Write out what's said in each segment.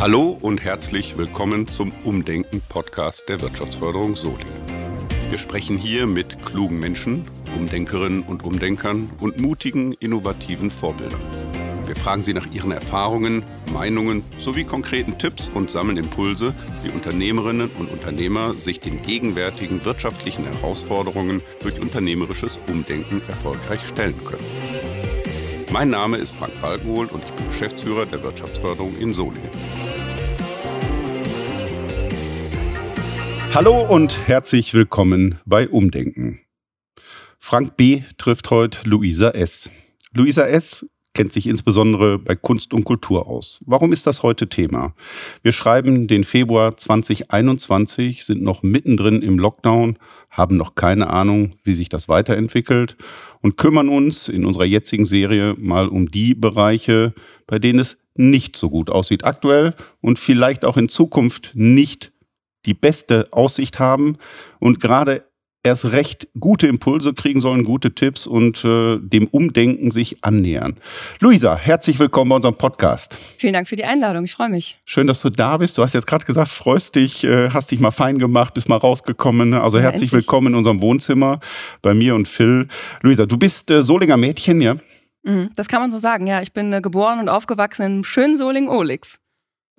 Hallo und herzlich willkommen zum Umdenken-Podcast der Wirtschaftsförderung Solingen. Wir sprechen hier mit klugen Menschen, Umdenkerinnen und Umdenkern und mutigen, innovativen Vorbildern. Wir fragen sie nach ihren Erfahrungen, Meinungen sowie konkreten Tipps und sammeln Impulse, wie Unternehmerinnen und Unternehmer sich den gegenwärtigen wirtschaftlichen Herausforderungen durch unternehmerisches Umdenken erfolgreich stellen können. Mein Name ist Frank Balkenhol und ich bin Geschäftsführer der Wirtschaftsförderung in Solingen. Hallo und herzlich willkommen bei Umdenken. Frank B. trifft heute Luisa S. Luisa S. kennt sich insbesondere bei Kunst und Kultur aus. Warum ist das heute Thema? Wir schreiben den Februar 2021, sind noch mittendrin im Lockdown, haben noch keine Ahnung, wie sich das weiterentwickelt und kümmern uns in unserer jetzigen Serie mal um die Bereiche, bei denen es nicht so gut aussieht aktuell und vielleicht auch in Zukunft nicht die beste Aussicht haben und gerade erst recht gute Impulse kriegen sollen, gute Tipps und äh, dem Umdenken sich annähern. Luisa, herzlich willkommen bei unserem Podcast. Vielen Dank für die Einladung, ich freue mich. Schön, dass du da bist. Du hast jetzt gerade gesagt, freust dich, äh, hast dich mal fein gemacht, bist mal rausgekommen. Also ja, herzlich endlich. willkommen in unserem Wohnzimmer bei mir und Phil. Luisa, du bist äh, Solinger Mädchen, ja? Mhm, das kann man so sagen, ja. Ich bin äh, geboren und aufgewachsen in schönen Soling-Olix.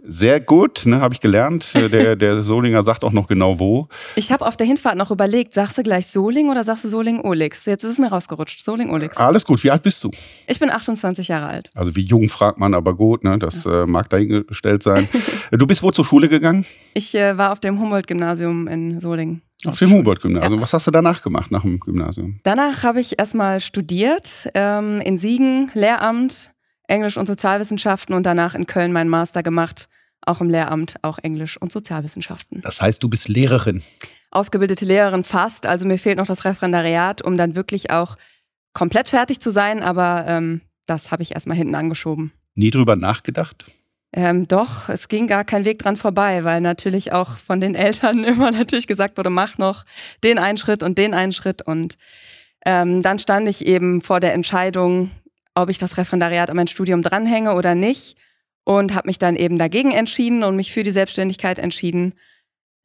Sehr gut, ne, habe ich gelernt. Äh, der, der Solinger sagt auch noch genau wo. Ich habe auf der Hinfahrt noch überlegt, sagst du gleich Soling oder sagst du Soling-Olix? Jetzt ist es mir rausgerutscht. Soling-Olix. Alles gut. Wie alt bist du? Ich bin 28 Jahre alt. Also wie jung fragt man, aber gut, ne? das ja. äh, mag dahingestellt sein. du bist wo zur Schule gegangen? Ich äh, war auf dem Humboldt-Gymnasium in Solingen. Auf dem Humboldt-Gymnasium. Ja. Was hast du danach gemacht, nach dem Gymnasium? Danach habe ich erstmal studiert ähm, in Siegen, Lehramt, Englisch und Sozialwissenschaften und danach in Köln meinen Master gemacht, auch im Lehramt, auch Englisch und Sozialwissenschaften. Das heißt, du bist Lehrerin? Ausgebildete Lehrerin fast, also mir fehlt noch das Referendariat, um dann wirklich auch komplett fertig zu sein, aber ähm, das habe ich erstmal hinten angeschoben. Nie drüber nachgedacht? Ähm, doch, es ging gar kein Weg dran vorbei, weil natürlich auch von den Eltern immer natürlich gesagt wurde, mach noch den einen Schritt und den einen Schritt. Und ähm, dann stand ich eben vor der Entscheidung, ob ich das Referendariat an mein Studium dranhänge oder nicht. Und habe mich dann eben dagegen entschieden und mich für die Selbstständigkeit entschieden.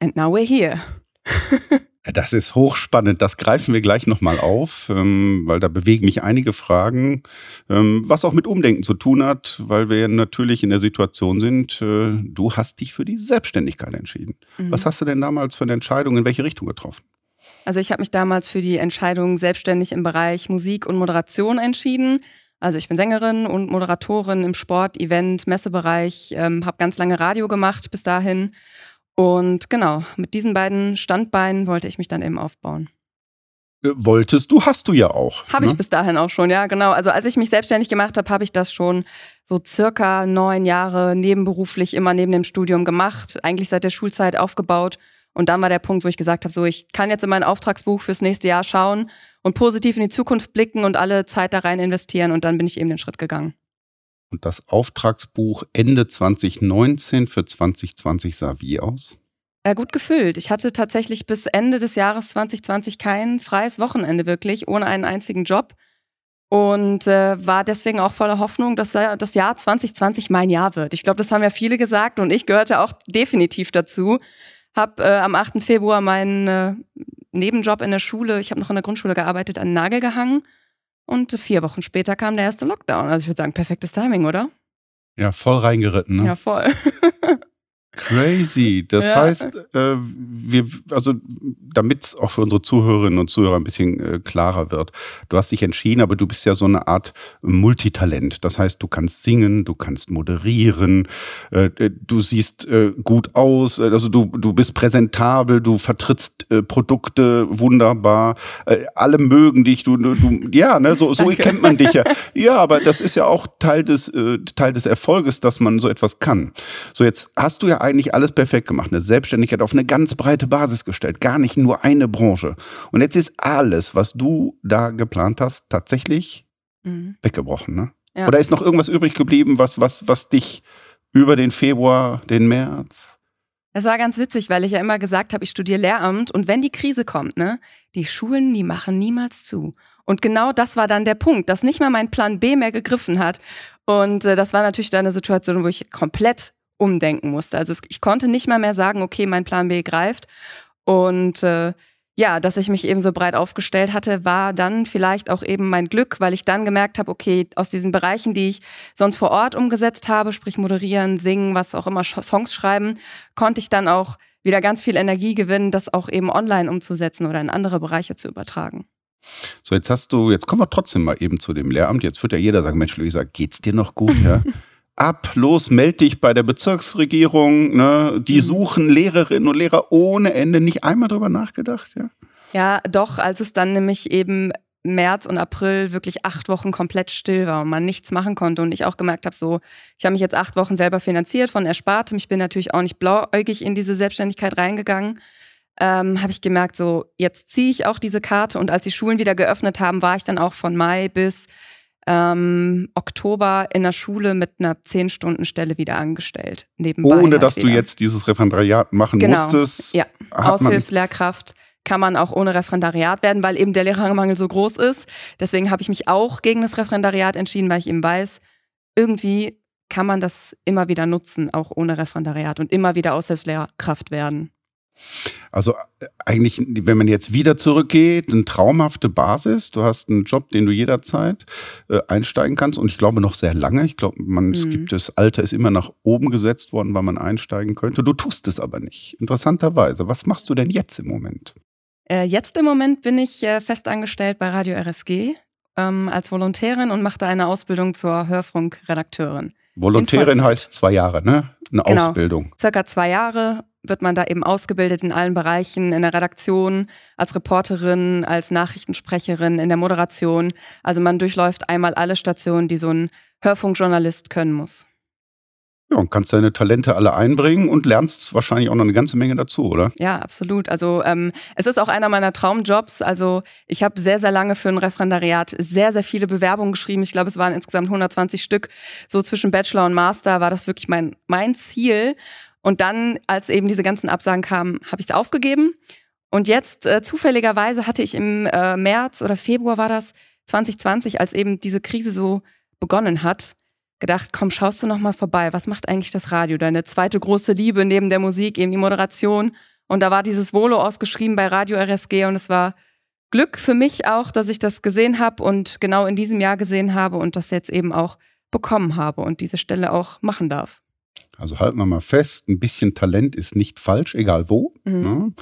And now we're here. Das ist hochspannend. Das greifen wir gleich nochmal auf, ähm, weil da bewegen mich einige Fragen, ähm, was auch mit Umdenken zu tun hat, weil wir natürlich in der Situation sind, äh, du hast dich für die Selbstständigkeit entschieden. Mhm. Was hast du denn damals für eine Entscheidung in welche Richtung getroffen? Also ich habe mich damals für die Entscheidung selbstständig im Bereich Musik und Moderation entschieden. Also ich bin Sängerin und Moderatorin im Sport, Event, Messebereich, ähm, habe ganz lange Radio gemacht bis dahin und genau, mit diesen beiden Standbeinen wollte ich mich dann eben aufbauen. Äh, wolltest du, hast du ja auch. Habe ne? ich bis dahin auch schon, ja, genau. Also als ich mich selbstständig gemacht habe, habe ich das schon so circa neun Jahre nebenberuflich immer neben dem Studium gemacht, eigentlich seit der Schulzeit aufgebaut. Und dann war der Punkt, wo ich gesagt habe, so ich kann jetzt in mein Auftragsbuch fürs nächste Jahr schauen und positiv in die Zukunft blicken und alle Zeit da rein investieren. Und dann bin ich eben den Schritt gegangen. Und das Auftragsbuch Ende 2019 für 2020 sah wie aus? Ja, gut gefüllt. Ich hatte tatsächlich bis Ende des Jahres 2020 kein freies Wochenende wirklich, ohne einen einzigen Job. Und äh, war deswegen auch voller Hoffnung, dass das Jahr 2020 mein Jahr wird. Ich glaube, das haben ja viele gesagt und ich gehörte auch definitiv dazu. Hab äh, am 8. Februar meinen äh, Nebenjob in der Schule, ich habe noch in der Grundschule gearbeitet, an den Nagel gehangen und vier Wochen später kam der erste Lockdown. Also ich würde sagen, perfektes Timing, oder? Ja, voll reingeritten, ne? Ja, voll. Crazy. Das ja. heißt, äh, wir, also damit es auch für unsere Zuhörerinnen und Zuhörer ein bisschen äh, klarer wird, du hast dich entschieden, aber du bist ja so eine Art Multitalent. Das heißt, du kannst singen, du kannst moderieren, äh, äh du siehst äh, gut aus, äh, also du, du bist präsentabel, du vertrittst Produkte wunderbar, alle mögen dich, du, du, du ja, ne, so, so kennt man dich ja. Ja, aber das ist ja auch Teil des, Teil des Erfolges, dass man so etwas kann. So, jetzt hast du ja eigentlich alles perfekt gemacht. Eine Selbstständigkeit auf eine ganz breite Basis gestellt. Gar nicht nur eine Branche. Und jetzt ist alles, was du da geplant hast, tatsächlich mhm. weggebrochen. Ne? Ja. Oder ist noch irgendwas übrig geblieben, was, was, was dich über den Februar, den März, das war ganz witzig, weil ich ja immer gesagt habe, ich studiere Lehramt und wenn die Krise kommt, ne, die Schulen, die machen niemals zu. Und genau das war dann der Punkt, dass nicht mal mein Plan B mehr gegriffen hat. Und äh, das war natürlich dann eine Situation, wo ich komplett umdenken musste. Also ich konnte nicht mal mehr sagen, okay, mein Plan B greift. Und äh, ja, dass ich mich eben so breit aufgestellt hatte, war dann vielleicht auch eben mein Glück, weil ich dann gemerkt habe, okay, aus diesen Bereichen, die ich sonst vor Ort umgesetzt habe, sprich moderieren, singen, was auch immer, Songs schreiben, konnte ich dann auch wieder ganz viel Energie gewinnen, das auch eben online umzusetzen oder in andere Bereiche zu übertragen. So, jetzt hast du, jetzt kommen wir trotzdem mal eben zu dem Lehramt. Jetzt wird ja jeder sagen, Mensch, Luisa, geht's dir noch gut? Ja? Ab, los, meld dich bei der Bezirksregierung. Ne? Die mhm. suchen Lehrerinnen und Lehrer ohne Ende. Nicht einmal drüber nachgedacht, ja? Ja, doch, als es dann nämlich eben März und April wirklich acht Wochen komplett still war und man nichts machen konnte und ich auch gemerkt habe, so, ich habe mich jetzt acht Wochen selber finanziert von Erspartem. Ich bin natürlich auch nicht blauäugig in diese Selbstständigkeit reingegangen. Ähm, habe ich gemerkt, so, jetzt ziehe ich auch diese Karte und als die Schulen wieder geöffnet haben, war ich dann auch von Mai bis ähm, Oktober in der Schule mit einer zehn Stunden Stelle wieder angestellt. Nebenbei Ohne halt dass wieder. du jetzt dieses Referendariat machen genau. musstest. Ja, Aushilfslehrkraft kann man auch ohne Referendariat werden, weil eben der Lehrermangel so groß ist. Deswegen habe ich mich auch gegen das Referendariat entschieden, weil ich eben weiß, irgendwie kann man das immer wieder nutzen, auch ohne Referendariat und immer wieder Aushilfslehrkraft werden. Also äh, eigentlich, wenn man jetzt wieder zurückgeht, eine traumhafte Basis. Du hast einen Job, den du jederzeit äh, einsteigen kannst und ich glaube noch sehr lange. Ich glaube, man, mhm. es gibt das Alter ist immer nach oben gesetzt worden, weil man einsteigen könnte. Du tust es aber nicht. Interessanterweise. Was machst du denn jetzt im Moment? Äh, jetzt im Moment bin ich äh, festangestellt bei Radio RSG ähm, als Volontärin und mache da eine Ausbildung zur Hörfunkredakteurin. Volontärin heißt zwei Jahre, ne? Eine genau. Ausbildung. Circa zwei Jahre wird man da eben ausgebildet in allen Bereichen, in der Redaktion, als Reporterin, als Nachrichtensprecherin, in der Moderation. Also man durchläuft einmal alle Stationen, die so ein Hörfunkjournalist können muss. Ja, und kannst deine Talente alle einbringen und lernst wahrscheinlich auch noch eine ganze Menge dazu, oder? Ja, absolut. Also ähm, es ist auch einer meiner Traumjobs. Also ich habe sehr, sehr lange für ein Referendariat sehr, sehr viele Bewerbungen geschrieben. Ich glaube, es waren insgesamt 120 Stück. So zwischen Bachelor und Master war das wirklich mein, mein Ziel. Und dann, als eben diese ganzen Absagen kamen, habe ich es aufgegeben. Und jetzt, äh, zufälligerweise, hatte ich im äh, März oder Februar war das 2020, als eben diese Krise so begonnen hat, gedacht, komm, schaust du noch mal vorbei. Was macht eigentlich das Radio? Deine zweite große Liebe neben der Musik, eben die Moderation. Und da war dieses Volo ausgeschrieben bei Radio RSG und es war Glück für mich auch, dass ich das gesehen habe und genau in diesem Jahr gesehen habe und das jetzt eben auch bekommen habe und diese Stelle auch machen darf. Also halten wir mal fest, ein bisschen Talent ist nicht falsch, egal wo, mhm. ne?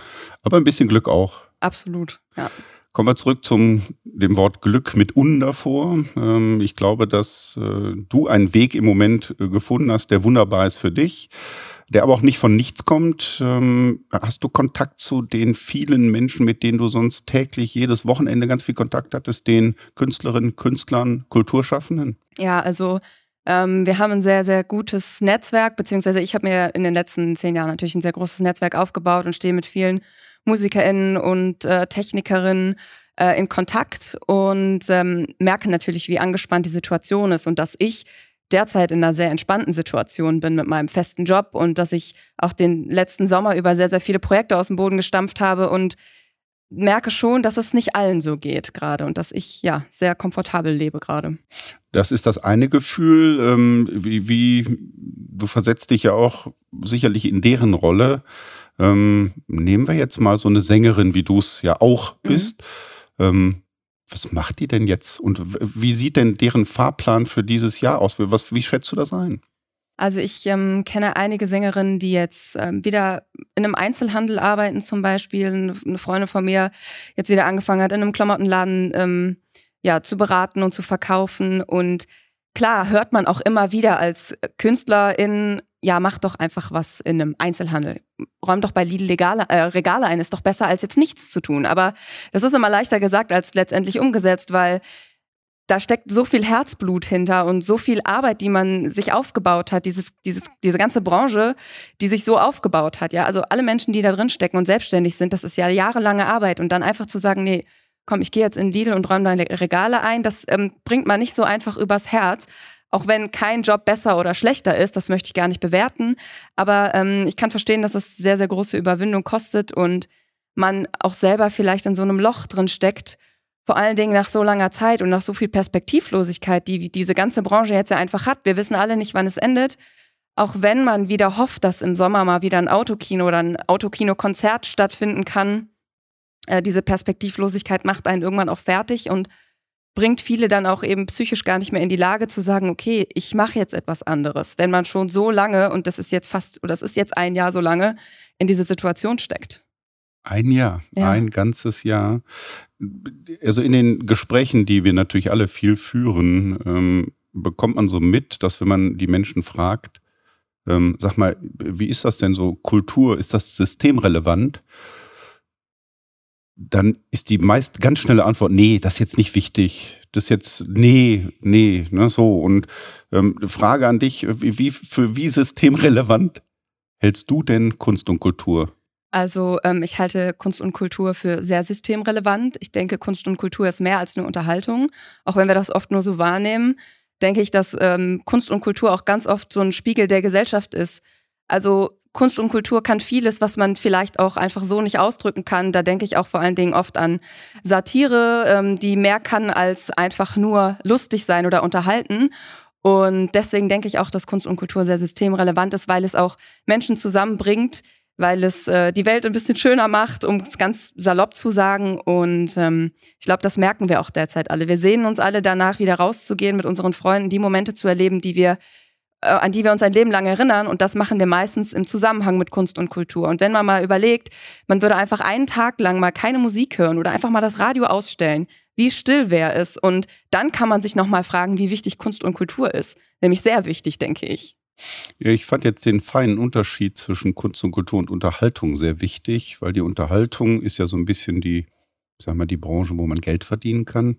aber ein bisschen Glück auch. Absolut, ja. Kommen wir zurück zum dem Wort Glück mit un davor. Ähm, ich glaube, dass äh, du einen Weg im Moment äh, gefunden hast, der wunderbar ist für dich, der aber auch nicht von nichts kommt. Ähm, hast du Kontakt zu den vielen Menschen, mit denen du sonst täglich jedes Wochenende ganz viel Kontakt hattest, den Künstlerinnen, Künstlern, Kulturschaffenden? Ja, also ähm, wir haben ein sehr, sehr gutes Netzwerk, beziehungsweise ich habe mir in den letzten zehn Jahren natürlich ein sehr großes Netzwerk aufgebaut und stehe mit vielen MusikerInnen und äh, Technikerinnen äh, in Kontakt und ähm, merke natürlich, wie angespannt die Situation ist und dass ich derzeit in einer sehr entspannten Situation bin mit meinem festen Job und dass ich auch den letzten Sommer über sehr, sehr viele Projekte aus dem Boden gestampft habe und merke schon, dass es nicht allen so geht gerade und dass ich ja sehr komfortabel lebe gerade. Das ist das eine Gefühl, ähm, wie, wie du versetzt dich ja auch sicherlich in deren Rolle. Ähm, nehmen wir jetzt mal so eine Sängerin, wie du es ja auch mhm. bist. Mhm. Ähm, was macht die denn jetzt und wie sieht denn deren Fahrplan für dieses Jahr aus? Was, wie schätzt du das ein? Also ich ähm, kenne einige Sängerinnen, die jetzt ähm, wieder in einem Einzelhandel arbeiten zum Beispiel. Eine Freundin von mir jetzt wieder angefangen hat, in einem Klamottenladen ähm, ja, zu beraten und zu verkaufen. Und klar hört man auch immer wieder als Künstlerin, ja, mach doch einfach was in einem Einzelhandel. Räum doch bei Lidl Legale, äh, Regale ein, ist doch besser als jetzt nichts zu tun. Aber das ist immer leichter gesagt als letztendlich umgesetzt, weil da steckt so viel Herzblut hinter und so viel Arbeit, die man sich aufgebaut hat, dieses, dieses, diese ganze Branche, die sich so aufgebaut hat. Ja, also alle Menschen, die da drin stecken und selbstständig sind, das ist ja jahrelange Arbeit und dann einfach zu sagen, nee, komm, ich gehe jetzt in Lidl und räume deine Regale ein, das ähm, bringt man nicht so einfach übers Herz. Auch wenn kein Job besser oder schlechter ist, das möchte ich gar nicht bewerten. Aber ähm, ich kann verstehen, dass es sehr, sehr große Überwindung kostet und man auch selber vielleicht in so einem Loch drin steckt vor allen Dingen nach so langer Zeit und nach so viel Perspektivlosigkeit, die diese ganze Branche jetzt ja einfach hat. Wir wissen alle nicht, wann es endet. Auch wenn man wieder hofft, dass im Sommer mal wieder ein Autokino oder ein Autokino-Konzert stattfinden kann, äh, diese Perspektivlosigkeit macht einen irgendwann auch fertig und bringt viele dann auch eben psychisch gar nicht mehr in die Lage zu sagen, okay, ich mache jetzt etwas anderes, wenn man schon so lange, und das ist jetzt fast, oder das ist jetzt ein Jahr so lange, in diese Situation steckt. Ein Jahr, ja. ein ganzes Jahr. Also in den Gesprächen, die wir natürlich alle viel führen, ähm, bekommt man so mit, dass wenn man die Menschen fragt, ähm, sag mal, wie ist das denn so? Kultur, ist das systemrelevant? Dann ist die meist ganz schnelle Antwort, nee, das ist jetzt nicht wichtig. Das ist jetzt, nee, nee, ne, so. Und ähm, Frage an dich, wie, wie, für wie systemrelevant hältst du denn Kunst und Kultur? Also ähm, ich halte Kunst und Kultur für sehr systemrelevant. Ich denke, Kunst und Kultur ist mehr als eine Unterhaltung, auch wenn wir das oft nur so wahrnehmen denke ich, dass ähm, Kunst und Kultur auch ganz oft so ein Spiegel der Gesellschaft ist. Also Kunst und Kultur kann vieles, was man vielleicht auch einfach so nicht ausdrücken kann. Da denke ich auch vor allen Dingen oft an Satire, ähm, die mehr kann als einfach nur lustig sein oder unterhalten. Und deswegen denke ich auch, dass Kunst und Kultur sehr systemrelevant ist, weil es auch Menschen zusammenbringt, weil es äh, die Welt ein bisschen schöner macht, um es ganz salopp zu sagen. Und ähm, ich glaube, das merken wir auch derzeit alle. Wir sehen uns alle danach, wieder rauszugehen, mit unseren Freunden die Momente zu erleben, die wir äh, an die wir uns ein Leben lang erinnern. Und das machen wir meistens im Zusammenhang mit Kunst und Kultur. Und wenn man mal überlegt, man würde einfach einen Tag lang mal keine Musik hören oder einfach mal das Radio ausstellen, wie still wäre es? Und dann kann man sich nochmal fragen, wie wichtig Kunst und Kultur ist. Nämlich sehr wichtig, denke ich. Ja, ich fand jetzt den feinen Unterschied zwischen Kunst und Kultur und Unterhaltung sehr wichtig, weil die Unterhaltung ist ja so ein bisschen die, sag mal, die Branche, wo man Geld verdienen kann.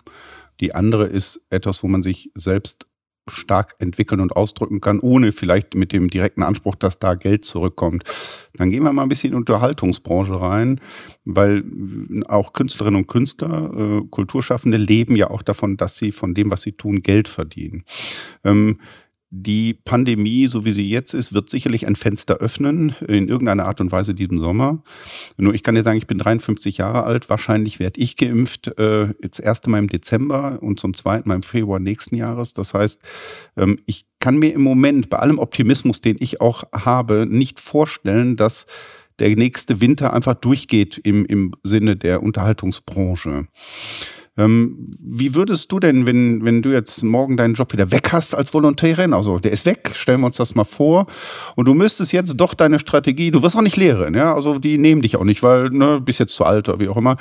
Die andere ist etwas, wo man sich selbst stark entwickeln und ausdrücken kann, ohne vielleicht mit dem direkten Anspruch, dass da Geld zurückkommt. Dann gehen wir mal ein bisschen in die Unterhaltungsbranche rein, weil auch Künstlerinnen und Künstler, äh, Kulturschaffende leben ja auch davon, dass sie von dem, was sie tun, Geld verdienen. Ähm, die Pandemie, so wie sie jetzt ist, wird sicherlich ein Fenster öffnen, in irgendeiner Art und Weise diesen Sommer. Nur ich kann dir sagen, ich bin 53 Jahre alt. Wahrscheinlich werde ich geimpft, äh, jetzt erste Mal im Dezember und zum zweiten Mal im Februar nächsten Jahres. Das heißt, ähm, ich kann mir im Moment bei allem Optimismus, den ich auch habe, nicht vorstellen, dass der nächste Winter einfach durchgeht im, im Sinne der Unterhaltungsbranche. Ähm, wie würdest du denn, wenn, wenn du jetzt morgen deinen Job wieder weg hast als Volontärin, also der ist weg, stellen wir uns das mal vor, und du müsstest jetzt doch deine Strategie, du wirst auch nicht Lehrerin, ja, also die nehmen dich auch nicht, weil ne, bist jetzt zu alt oder wie auch immer.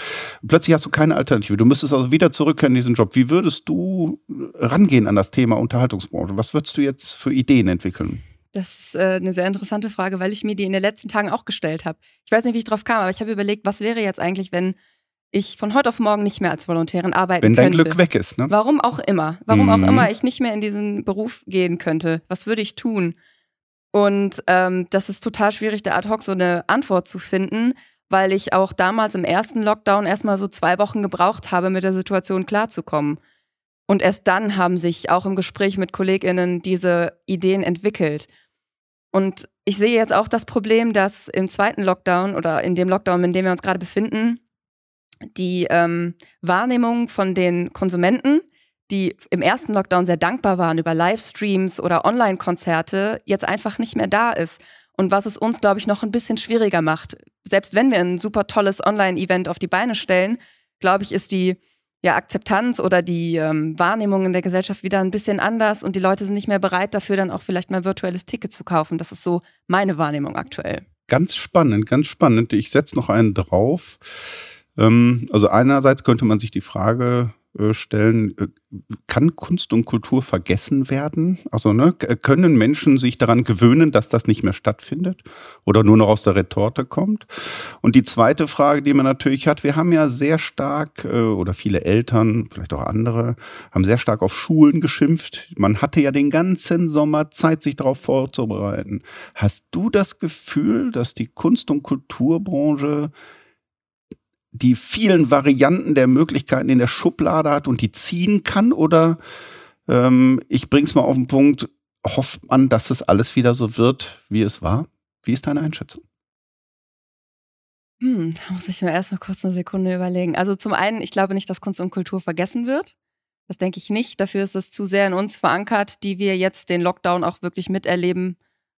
Plötzlich hast du keine Alternative. Du müsstest also wieder zurückkehren in diesen Job. Wie würdest du rangehen an das Thema Unterhaltungsbranche? Was würdest du jetzt für Ideen entwickeln? Das ist äh, eine sehr interessante Frage, weil ich mir die in den letzten Tagen auch gestellt habe. Ich weiß nicht, wie ich drauf kam, aber ich habe überlegt, was wäre jetzt eigentlich, wenn ich von heute auf morgen nicht mehr als Volontärin arbeiten Wenn dein könnte. Glück weg ist, ne? Warum auch immer. Warum mhm. auch immer ich nicht mehr in diesen Beruf gehen könnte. Was würde ich tun? Und ähm, das ist total schwierig, da ad hoc so eine Antwort zu finden, weil ich auch damals im ersten Lockdown erstmal so zwei Wochen gebraucht habe, mit der Situation klarzukommen. Und erst dann haben sich auch im Gespräch mit KollegInnen diese Ideen entwickelt. Und ich sehe jetzt auch das Problem, dass im zweiten Lockdown oder in dem Lockdown, in dem wir uns gerade befinden, die ähm, Wahrnehmung von den Konsumenten, die im ersten Lockdown sehr dankbar waren über Livestreams oder Online-Konzerte, jetzt einfach nicht mehr da ist. Und was es uns, glaube ich, noch ein bisschen schwieriger macht. Selbst wenn wir ein super tolles Online-Event auf die Beine stellen, glaube ich, ist die ja, Akzeptanz oder die ähm, Wahrnehmung in der Gesellschaft wieder ein bisschen anders und die Leute sind nicht mehr bereit dafür, dann auch vielleicht mal virtuelles Ticket zu kaufen. Das ist so meine Wahrnehmung aktuell. Ganz spannend, ganz spannend. Ich setze noch einen drauf. Ähm, also einerseits könnte man sich die Frage äh, stellen, äh, kann Kunst und Kultur vergessen werden? Also ne, können Menschen sich daran gewöhnen, dass das nicht mehr stattfindet oder nur noch aus der Retorte kommt? Und die zweite Frage, die man natürlich hat, wir haben ja sehr stark äh, oder viele Eltern, vielleicht auch andere, haben sehr stark auf Schulen geschimpft. Man hatte ja den ganzen Sommer Zeit, sich darauf vorzubereiten. Hast du das Gefühl, dass die Kunst- und Kulturbranche die vielen Varianten der Möglichkeiten in der Schublade hat und die ziehen kann? Oder ähm, ich bring's mal auf den Punkt, hofft man, dass es alles wieder so wird, wie es war? Wie ist deine Einschätzung? Hm, da muss ich mir erst mal kurz eine Sekunde überlegen. Also zum einen, ich glaube nicht, dass Kunst und Kultur vergessen wird. Das denke ich nicht. Dafür ist es zu sehr in uns verankert, die wir jetzt den Lockdown auch wirklich miterleben,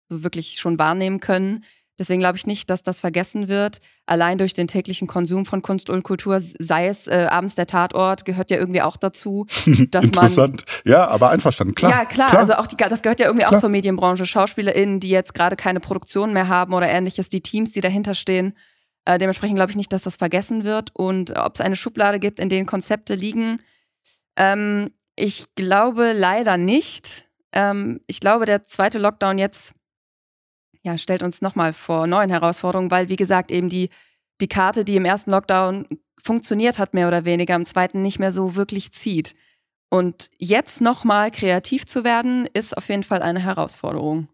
so wirklich schon wahrnehmen können. Deswegen glaube ich nicht, dass das vergessen wird. Allein durch den täglichen Konsum von Kunst und Kultur, sei es äh, abends der Tatort, gehört ja irgendwie auch dazu, dass Interessant. man. Ja, aber einverstanden, klar. Ja, klar. klar. Also auch die, das gehört ja irgendwie klar. auch zur Medienbranche. SchauspielerInnen, die jetzt gerade keine Produktion mehr haben oder ähnliches, die Teams, die dahinter stehen. Äh, dementsprechend glaube ich nicht, dass das vergessen wird. Und ob es eine Schublade gibt, in denen Konzepte liegen, ähm, ich glaube leider nicht. Ähm, ich glaube, der zweite Lockdown jetzt ja, stellt uns nochmal vor neuen Herausforderungen, weil, wie gesagt, eben die, die Karte, die im ersten Lockdown funktioniert hat, mehr oder weniger, im zweiten nicht mehr so wirklich zieht. Und jetzt nochmal kreativ zu werden, ist auf jeden Fall eine Herausforderung.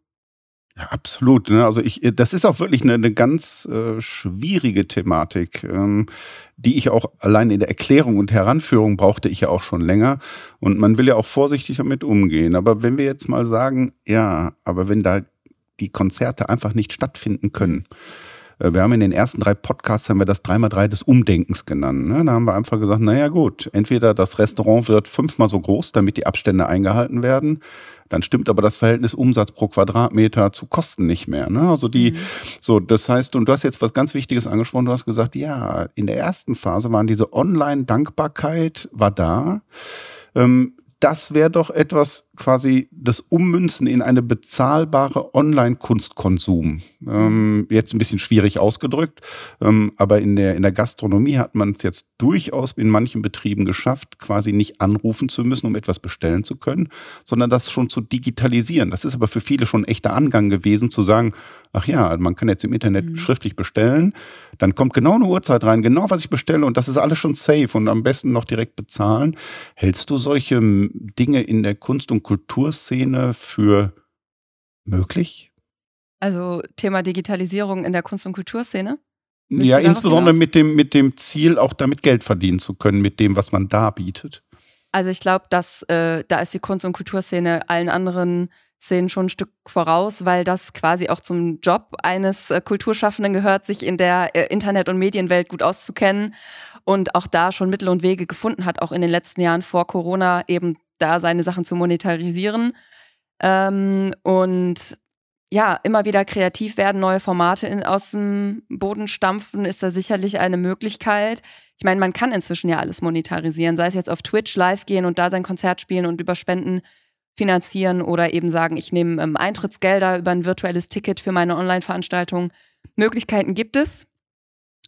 Ja, absolut. Ne? Also ich, das ist auch wirklich eine, eine ganz äh, schwierige Thematik, ähm, die ich auch allein in der Erklärung und Heranführung brauchte ich ja auch schon länger. Und man will ja auch vorsichtig damit umgehen. Aber wenn wir jetzt mal sagen, ja, aber wenn da die Konzerte einfach nicht stattfinden können. Äh, wir haben in den ersten drei Podcasts haben wir das 3x3 des Umdenkens genannt. Ne? Da haben wir einfach gesagt, naja gut, entweder das Restaurant wird fünfmal so groß, damit die Abstände eingehalten werden. Dann stimmt aber das Verhältnis Umsatz pro Quadratmeter zu Kosten nicht mehr. Ne? Also die, mhm. so, das heißt, und du hast jetzt was ganz Wichtiges angesprochen, du hast gesagt, ja, in der ersten Phase waren diese Online-Dankbarkeit war da. Ähm, das wäre doch etwas quasi das Ummünzen in eine bezahlbare Online-Kunstkonsum. Ähm, jetzt ein bisschen schwierig ausgedrückt, ähm, aber in der, in der Gastronomie hat man es jetzt durchaus in manchen Betrieben geschafft, quasi nicht anrufen zu müssen, um etwas bestellen zu können, sondern das schon zu digitalisieren. Das ist aber für viele schon ein echter Angang gewesen, zu sagen, ach ja, man kann jetzt im Internet mhm. schriftlich bestellen, dann kommt genau eine Uhrzeit rein, genau was ich bestelle und das ist alles schon safe und am besten noch direkt bezahlen. Hältst du solche Dinge in der Kunst- und Kulturszene für möglich? Also Thema Digitalisierung in der Kunst- und Kulturszene? ja, insbesondere mit dem, mit dem Ziel, auch damit Geld verdienen zu können, mit dem, was man da bietet. Also ich glaube, dass äh, da ist die Kunst- und Kulturszene allen anderen Szenen schon ein Stück voraus, weil das quasi auch zum Job eines äh, Kulturschaffenden gehört, sich in der äh, Internet- und Medienwelt gut auszukennen und auch da schon Mittel und Wege gefunden hat, auch in den letzten Jahren vor Corona eben da seine Sachen zu monetarisieren. Ähm, und ja, immer wieder kreativ werden, neue Formate in, aus dem Boden stampfen, ist da sicherlich eine Möglichkeit. Ich meine, man kann inzwischen ja alles monetarisieren, sei es jetzt auf Twitch live gehen und da sein Konzert spielen und über Spenden finanzieren oder eben sagen, ich nehme ähm, Eintrittsgelder über ein virtuelles Ticket für meine Online-Veranstaltung. Möglichkeiten gibt es.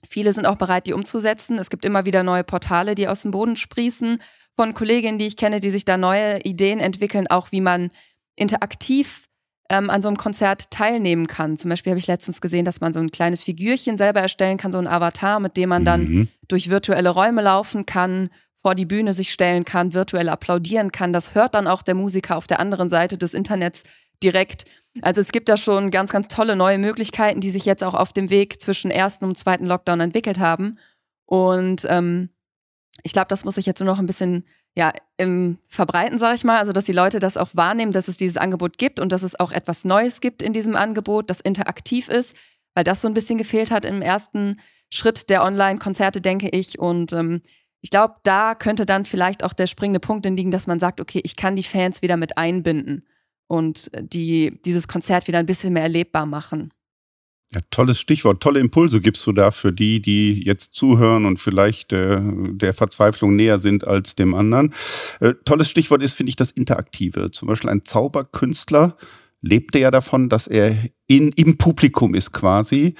Viele sind auch bereit, die umzusetzen. Es gibt immer wieder neue Portale, die aus dem Boden sprießen, von Kolleginnen, die ich kenne, die sich da neue Ideen entwickeln, auch wie man interaktiv ähm, an so einem Konzert teilnehmen kann. Zum Beispiel habe ich letztens gesehen, dass man so ein kleines Figürchen selber erstellen kann, so ein Avatar, mit dem man dann mhm. durch virtuelle Räume laufen kann, vor die Bühne sich stellen kann, virtuell applaudieren kann. Das hört dann auch der Musiker auf der anderen Seite des Internets direkt. Also es gibt da schon ganz, ganz tolle neue Möglichkeiten, die sich jetzt auch auf dem Weg zwischen ersten und zweiten Lockdown entwickelt haben. Und ähm, ich glaube, das muss sich jetzt nur noch ein bisschen ja, im Verbreiten, sage ich mal, also dass die Leute das auch wahrnehmen, dass es dieses Angebot gibt und dass es auch etwas Neues gibt in diesem Angebot, das interaktiv ist, weil das so ein bisschen gefehlt hat im ersten Schritt der Online-Konzerte, denke ich. Und ähm, ich glaube, da könnte dann vielleicht auch der springende Punkt liegen, dass man sagt, okay, ich kann die Fans wieder mit einbinden und die, dieses Konzert wieder ein bisschen mehr erlebbar machen. Ja, tolles Stichwort, tolle Impulse gibst du da für die, die jetzt zuhören und vielleicht äh, der Verzweiflung näher sind als dem anderen. Äh, tolles Stichwort ist, finde ich, das Interaktive. Zum Beispiel ein Zauberkünstler lebte ja davon, dass er in, im Publikum ist quasi.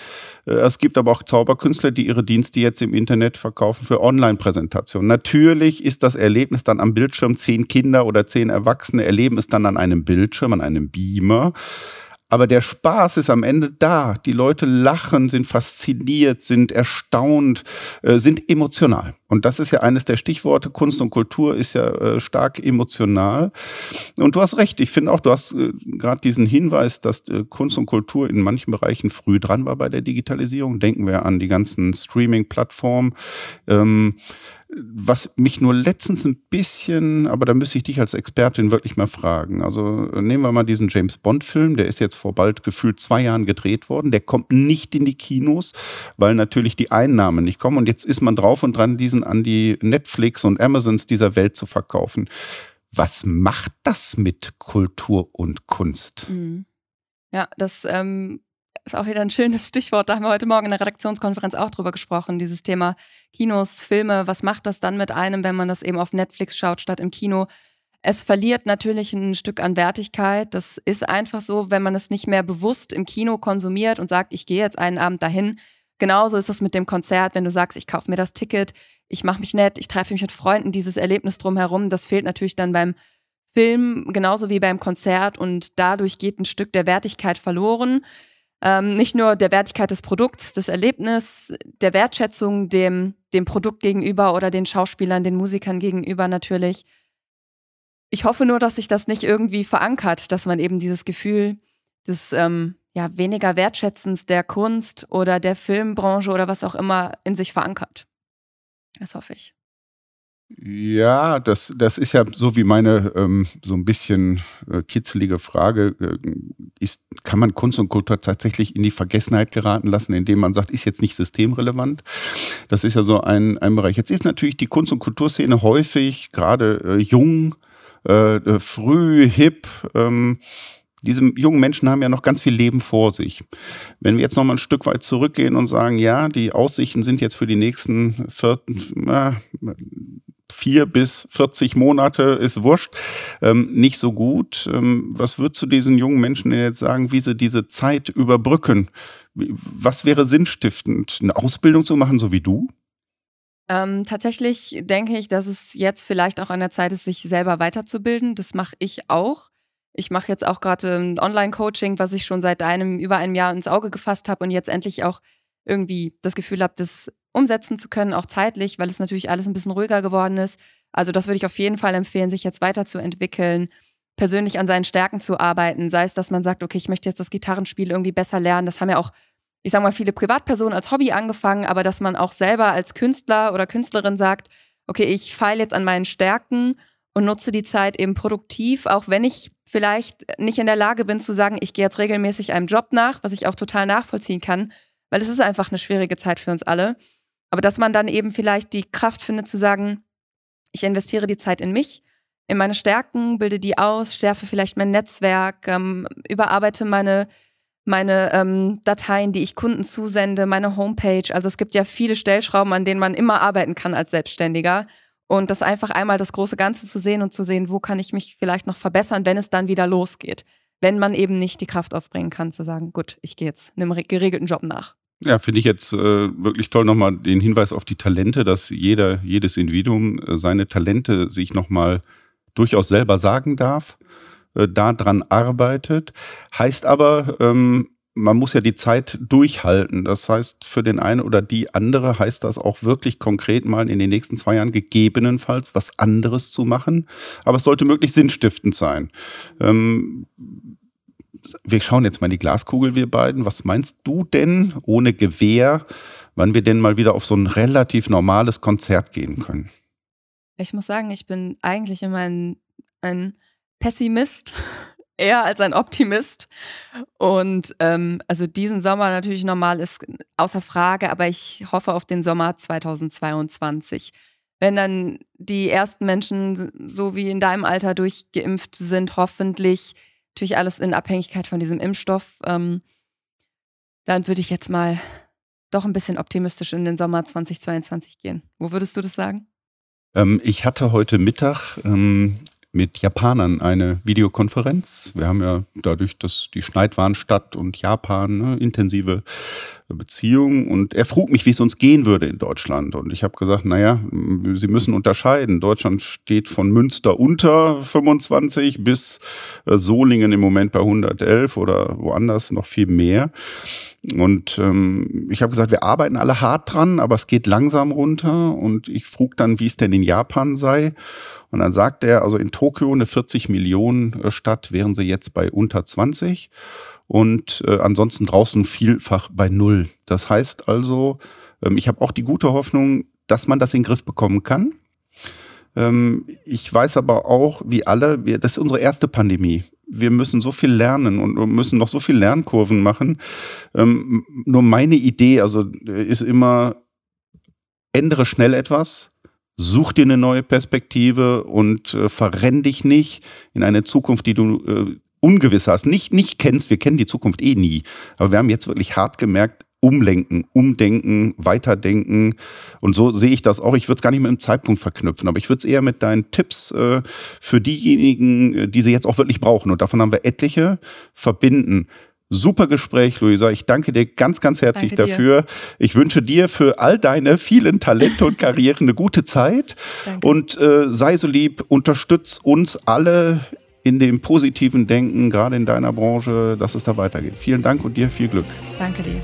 Äh, es gibt aber auch Zauberkünstler, die ihre Dienste jetzt im Internet verkaufen für Online-Präsentationen. Natürlich ist das Erlebnis dann am Bildschirm, zehn Kinder oder zehn Erwachsene erleben es dann an einem Bildschirm, an einem Beamer. Aber der Spaß ist am Ende da. Die Leute lachen, sind fasziniert, sind erstaunt, äh, sind emotional. Und das ist ja eines der Stichworte. Kunst und Kultur ist ja äh, stark emotional. Und du hast recht. Ich finde auch, du hast äh, gerade diesen Hinweis, dass äh, Kunst und Kultur in manchen Bereichen früh dran war bei der Digitalisierung. Denken wir an die ganzen Streaming-Plattformen. Ähm, Was mich nur letztens ein bisschen, aber da müsste ich dich als Expertin wirklich mal fragen. Also nehmen wir mal diesen James Bond-Film, der ist jetzt vor bald gefühlt zwei Jahren gedreht worden. Der kommt nicht in die Kinos, weil natürlich die Einnahmen nicht kommen. Und jetzt ist man drauf und dran, diesen an die Netflix und Amazons dieser Welt zu verkaufen. Was macht das mit Kultur und Kunst? Mhm. Ja, das ähm, ist auch wieder ein schönes Stichwort. Da haben wir heute Morgen in der Redaktionskonferenz auch drüber gesprochen. Dieses Thema Kinos, Filme. Was macht das dann mit einem, wenn man das eben auf Netflix schaut statt im Kino? Es verliert natürlich ein Stück an Wertigkeit. Das ist einfach so, wenn man es nicht mehr bewusst im Kino konsumiert und sagt, ich gehe jetzt einen Abend dahin. Genauso ist es mit dem Konzert, wenn du sagst, ich kaufe mir das Ticket, ich mache mich nett, ich treffe mich mit Freunden, dieses Erlebnis drumherum, das fehlt natürlich dann beim Film genauso wie beim Konzert und dadurch geht ein Stück der Wertigkeit verloren. Ähm, nicht nur der Wertigkeit des Produkts, des Erlebnisses, der Wertschätzung dem, dem Produkt gegenüber oder den Schauspielern, den Musikern gegenüber natürlich. Ich hoffe nur, dass sich das nicht irgendwie verankert, dass man eben dieses Gefühl des ähm, ja, weniger Wertschätzens der Kunst oder der Filmbranche oder was auch immer in sich verankert. Das hoffe ich. Ja, das, das ist ja so wie meine ähm, so ein bisschen äh, kitzelige Frage. Äh, ist, kann man Kunst und Kultur tatsächlich in die Vergessenheit geraten lassen, indem man sagt, ist jetzt nicht systemrelevant? Das ist ja so ein, ein Bereich. Jetzt ist natürlich die Kunst- und Kulturszene häufig, gerade äh, jung, äh, äh früh, hip, ähm, diese jungen Menschen haben ja noch ganz viel Leben vor sich. Wenn wir jetzt noch mal ein Stück weit zurückgehen und sagen, ja, die Aussichten sind jetzt für die nächsten vierten, äh, vier bis 40 Monate, ist wurscht, ähm, nicht so gut. Ähm, was würdest du diesen jungen Menschen jetzt sagen, wie sie diese Zeit überbrücken? Was wäre sinnstiftend? Eine Ausbildung zu machen, so wie du? Ähm, tatsächlich denke ich, dass es jetzt vielleicht auch an der Zeit ist, sich selber weiterzubilden. Das mache ich auch. Ich mache jetzt auch gerade ein Online-Coaching, was ich schon seit einem über einem Jahr ins Auge gefasst habe und jetzt endlich auch irgendwie das Gefühl habe, das umsetzen zu können, auch zeitlich, weil es natürlich alles ein bisschen ruhiger geworden ist. Also das würde ich auf jeden Fall empfehlen, sich jetzt weiterzuentwickeln, persönlich an seinen Stärken zu arbeiten, sei es, dass man sagt, okay, ich möchte jetzt das Gitarrenspiel irgendwie besser lernen. Das haben ja auch, ich sage mal, viele Privatpersonen als Hobby angefangen, aber dass man auch selber als Künstler oder Künstlerin sagt, okay, ich feile jetzt an meinen Stärken und nutze die Zeit eben produktiv, auch wenn ich vielleicht nicht in der Lage bin zu sagen, ich gehe jetzt regelmäßig einem Job nach, was ich auch total nachvollziehen kann, weil es ist einfach eine schwierige Zeit für uns alle. Aber dass man dann eben vielleicht die Kraft findet zu sagen, ich investiere die Zeit in mich, in meine Stärken, bilde die aus, schärfe vielleicht mein Netzwerk, ähm, überarbeite meine meine ähm, Dateien, die ich Kunden zusende, meine Homepage. Also es gibt ja viele Stellschrauben, an denen man immer arbeiten kann als Selbstständiger. Und das einfach einmal das große Ganze zu sehen und zu sehen, wo kann ich mich vielleicht noch verbessern, wenn es dann wieder losgeht. Wenn man eben nicht die Kraft aufbringen kann, zu sagen, gut, ich gehe jetzt einem geregelten Job nach. Ja, finde ich jetzt äh, wirklich toll nochmal den Hinweis auf die Talente, dass jeder, jedes Individuum äh, seine Talente sich nochmal durchaus selber sagen darf, äh, daran arbeitet. Heißt aber, ähm, man muss ja die Zeit durchhalten. Das heißt, für den einen oder die andere heißt das auch wirklich konkret mal in den nächsten zwei Jahren gegebenenfalls was anderes zu machen. Aber es sollte möglichst sinnstiftend sein. Ähm, wir schauen jetzt mal in die Glaskugel, wir beiden. Was meinst du denn ohne Gewehr, wann wir denn mal wieder auf so ein relativ normales Konzert gehen können? Ich muss sagen, ich bin eigentlich immer ein, ein Pessimist, eher als ein Optimist. Und ähm, also diesen Sommer natürlich normal ist außer Frage, aber ich hoffe auf den Sommer 2022. Wenn dann die ersten Menschen so wie in deinem Alter durchgeimpft sind, hoffentlich natürlich alles in Abhängigkeit von diesem Impfstoff. Ähm, dann würde ich jetzt mal doch ein bisschen optimistisch in den Sommer 2022 gehen. Wo würdest du das sagen? Ähm, ich hatte heute Mittag ähm, mit Japanern eine Videokonferenz. Wir haben ja dadurch, dass die Schneidwarenstadt und Japan ne, intensive Beziehungen und er frug mich, wie es uns gehen würde in Deutschland und ich habe gesagt, naja, Sie müssen unterscheiden. Deutschland steht von Münster unter 25 bis äh, Solingen im Moment bei 111 oder woanders noch viel mehr. Und ähm, ich habe gesagt, wir arbeiten alle hart dran, aber es geht langsam runter. Und ich frug dann, wie es denn in Japan sei. Und dann sagt er, also in Tokio eine 40 Millionen äh, Stadt wären sie jetzt bei unter 20 und äh, ansonsten draußen vielfach bei null. Das heißt also, ähm, ich habe auch die gute Hoffnung, dass man das in den Griff bekommen kann. Ähm, ich weiß aber auch, wie alle, wir, das ist unsere erste Pandemie. Wir müssen so viel lernen und müssen noch so viel Lernkurven machen. Ähm, nur meine Idee, also ist immer, ändere schnell etwas, such dir eine neue Perspektive und äh, verrenn dich nicht in eine Zukunft, die du äh, ungewiss hast, nicht, nicht kennst. Wir kennen die Zukunft eh nie. Aber wir haben jetzt wirklich hart gemerkt, umlenken, umdenken, weiterdenken. Und so sehe ich das auch. Ich würde es gar nicht mit einem Zeitpunkt verknüpfen, aber ich würde es eher mit deinen Tipps äh, für diejenigen, äh, die sie jetzt auch wirklich brauchen. Und davon haben wir etliche verbinden. Super Gespräch, Luisa. Ich danke dir ganz, ganz herzlich dafür. Ich wünsche dir für all deine vielen Talente und Karrieren eine gute Zeit. Danke. Und äh, sei so lieb, unterstütz uns alle in dem positiven Denken, gerade in deiner Branche, dass es da weitergeht. Vielen Dank und dir viel Glück. Danke dir.